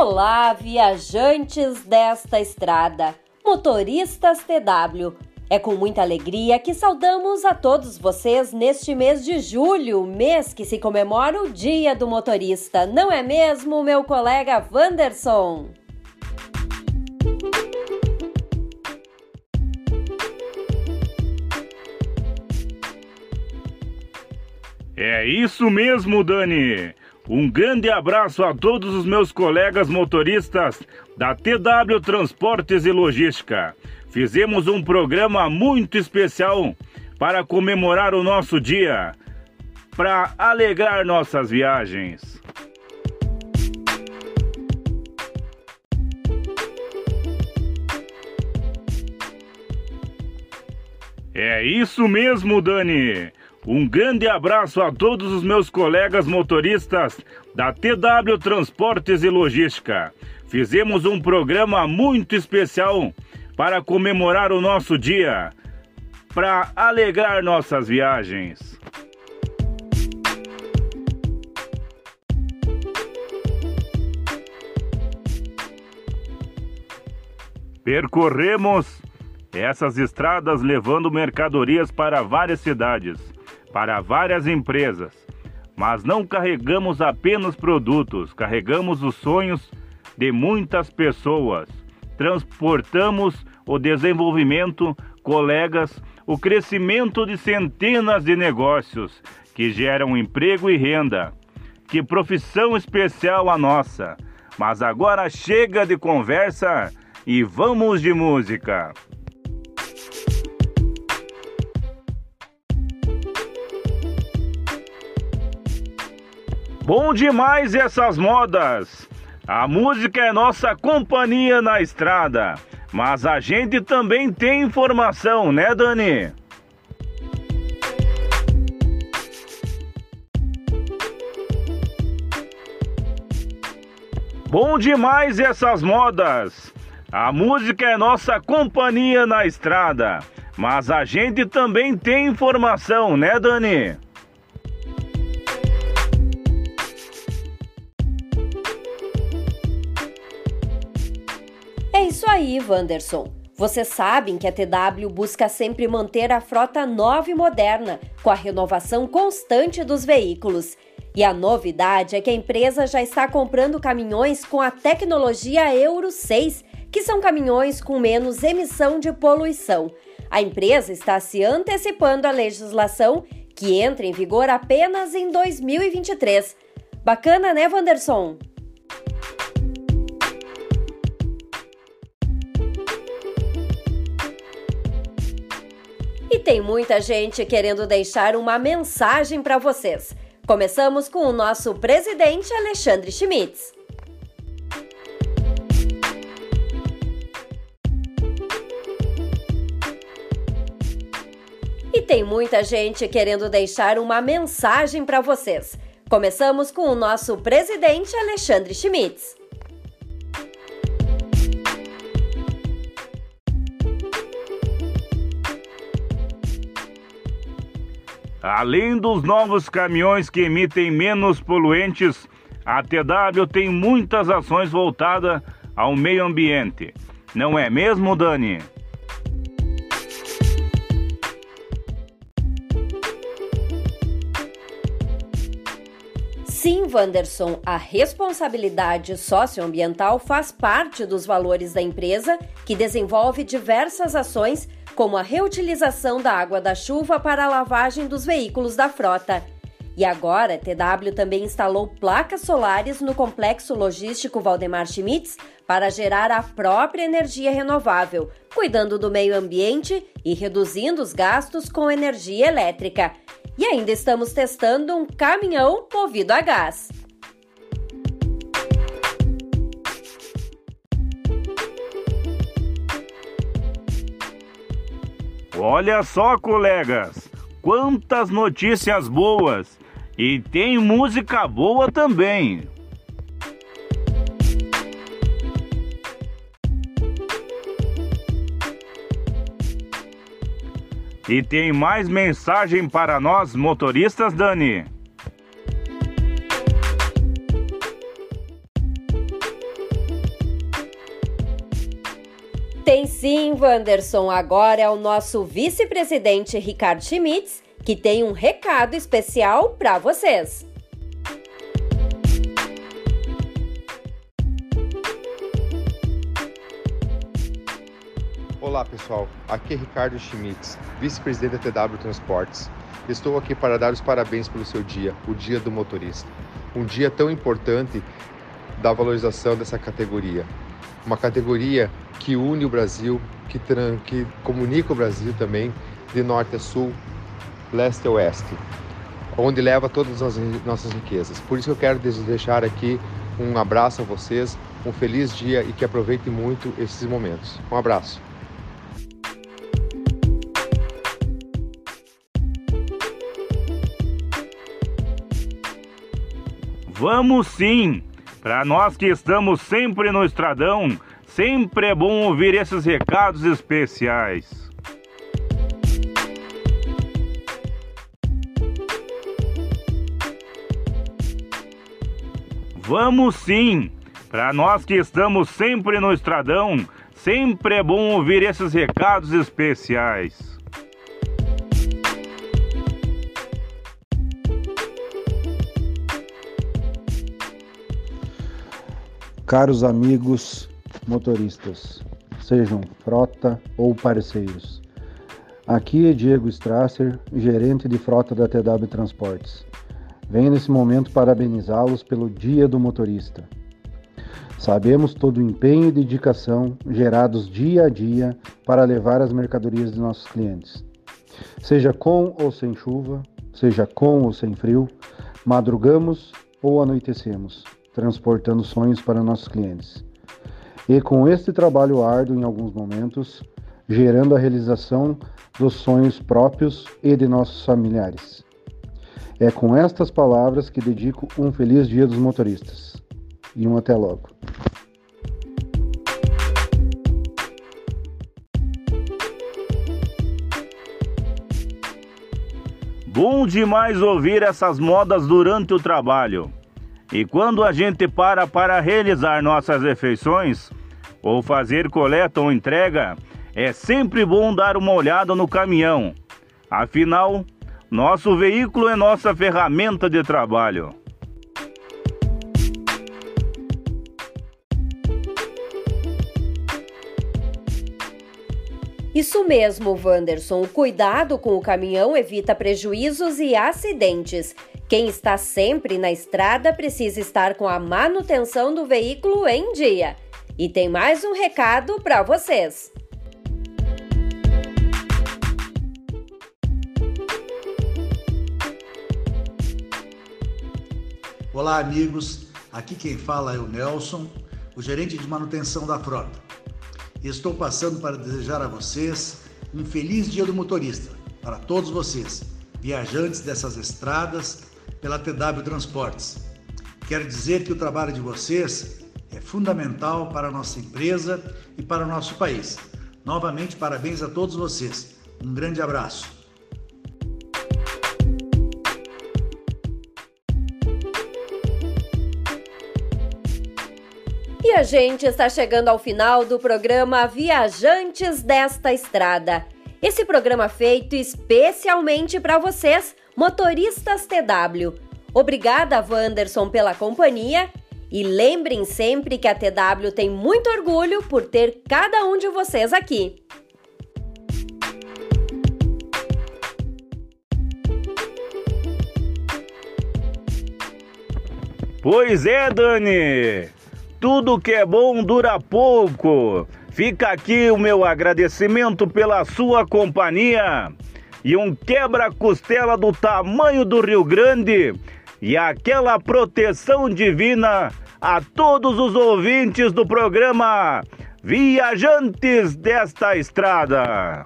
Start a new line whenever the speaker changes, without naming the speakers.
Olá, viajantes desta estrada, motoristas TW. É com muita alegria que saudamos a todos vocês neste mês de julho, mês que se comemora o Dia do Motorista, não é mesmo, meu colega Wanderson?
É isso mesmo, Dani. Um grande abraço a todos os meus colegas motoristas da TW Transportes e Logística. Fizemos um programa muito especial para comemorar o nosso dia, para alegrar nossas viagens. É isso mesmo, Dani. Um grande abraço a todos os meus colegas motoristas da TW Transportes e Logística. Fizemos um programa muito especial para comemorar o nosso dia, para alegrar nossas viagens. Percorremos essas estradas levando mercadorias para várias cidades para várias empresas. Mas não carregamos apenas produtos, carregamos os sonhos de muitas pessoas. Transportamos o desenvolvimento, colegas, o crescimento de centenas de negócios que geram emprego e renda. Que profissão especial a nossa! Mas agora chega de conversa e vamos de música! Bom demais essas modas! A música é nossa companhia na estrada, mas a gente também tem informação, né, Dani? Bom demais essas modas! A música é nossa companhia na estrada, mas a gente também tem informação, né, Dani?
Aí, Wanderson. Vocês sabem que a TW busca sempre manter a frota nova e moderna, com a renovação constante dos veículos. E a novidade é que a empresa já está comprando caminhões com a tecnologia Euro 6, que são caminhões com menos emissão de poluição. A empresa está se antecipando à legislação que entra em vigor apenas em 2023. Bacana, né, Wanderson? Tem muita gente querendo deixar uma mensagem para vocês. Começamos com o nosso presidente Alexandre Schmitz. E tem muita gente querendo deixar uma mensagem para vocês. Começamos com o nosso presidente Alexandre Schmitz.
Além dos novos caminhões que emitem menos poluentes, a TW tem muitas ações voltadas ao meio ambiente. Não é mesmo, Dani?
Sim, Wanderson, a responsabilidade socioambiental faz parte dos valores da empresa, que desenvolve diversas ações como a reutilização da água da chuva para a lavagem dos veículos da frota. E agora, a TW também instalou placas solares no complexo logístico Valdemar Schmitz para gerar a própria energia renovável, cuidando do meio ambiente e reduzindo os gastos com energia elétrica. E ainda estamos testando um caminhão movido a gás.
Olha só, colegas, quantas notícias boas! E tem música boa também. E tem mais mensagem para nós motoristas, Dani?
Wanderson. Agora é o nosso vice-presidente Ricardo Schmitz que tem um recado especial para vocês.
Olá pessoal, aqui é Ricardo Schmitz, vice-presidente da TW Transportes. Estou aqui para dar os parabéns pelo seu dia, o Dia do Motorista. Um dia tão importante da valorização dessa categoria. Uma categoria que une o Brasil, que, que comunica o Brasil também, de norte a sul, leste a oeste, onde leva todas as nossas riquezas. Por isso eu quero deixar aqui um abraço a vocês, um feliz dia e que aproveitem muito esses momentos. Um abraço.
Vamos sim! Para nós que estamos sempre no estradão, sempre é bom ouvir esses recados especiais. Vamos sim! Para nós que estamos sempre no estradão, sempre é bom ouvir esses recados especiais.
Caros amigos motoristas, sejam frota ou parceiros. Aqui é Diego Strasser, gerente de frota da TW Transportes. Venho nesse momento parabenizá-los pelo Dia do Motorista. Sabemos todo o empenho e dedicação gerados dia a dia para levar as mercadorias de nossos clientes. Seja com ou sem chuva, seja com ou sem frio, madrugamos ou anoitecemos transportando sonhos para nossos clientes. E com este trabalho árduo em alguns momentos, gerando a realização dos sonhos próprios e de nossos familiares. É com estas palavras que dedico um feliz Dia dos Motoristas. E um até logo.
Bom demais ouvir essas modas durante o trabalho. E quando a gente para para realizar nossas refeições, ou fazer coleta ou entrega, é sempre bom dar uma olhada no caminhão. Afinal, nosso veículo é nossa ferramenta de trabalho.
Isso mesmo, Wanderson. O cuidado com o caminhão evita prejuízos e acidentes. Quem está sempre na estrada precisa estar com a manutenção do veículo em dia. E tem mais um recado para vocês.
Olá, amigos. Aqui quem fala é o Nelson, o gerente de manutenção da frota. Estou passando para desejar a vocês um feliz Dia do Motorista para todos vocês, viajantes dessas estradas pela TW Transportes. Quero dizer que o trabalho de vocês é fundamental para a nossa empresa e para o nosso país. Novamente, parabéns a todos vocês. Um grande abraço.
E a gente está chegando ao final do programa Viajantes desta Estrada. Esse programa feito especialmente para vocês Motoristas TW. Obrigada, Wanderson, pela companhia e lembrem sempre que a TW tem muito orgulho por ter cada um de vocês aqui.
Pois é, Dani! Tudo que é bom dura pouco. Fica aqui o meu agradecimento pela sua companhia e um quebra-costela do tamanho do Rio Grande e aquela proteção divina a todos os ouvintes do programa Viajantes desta Estrada.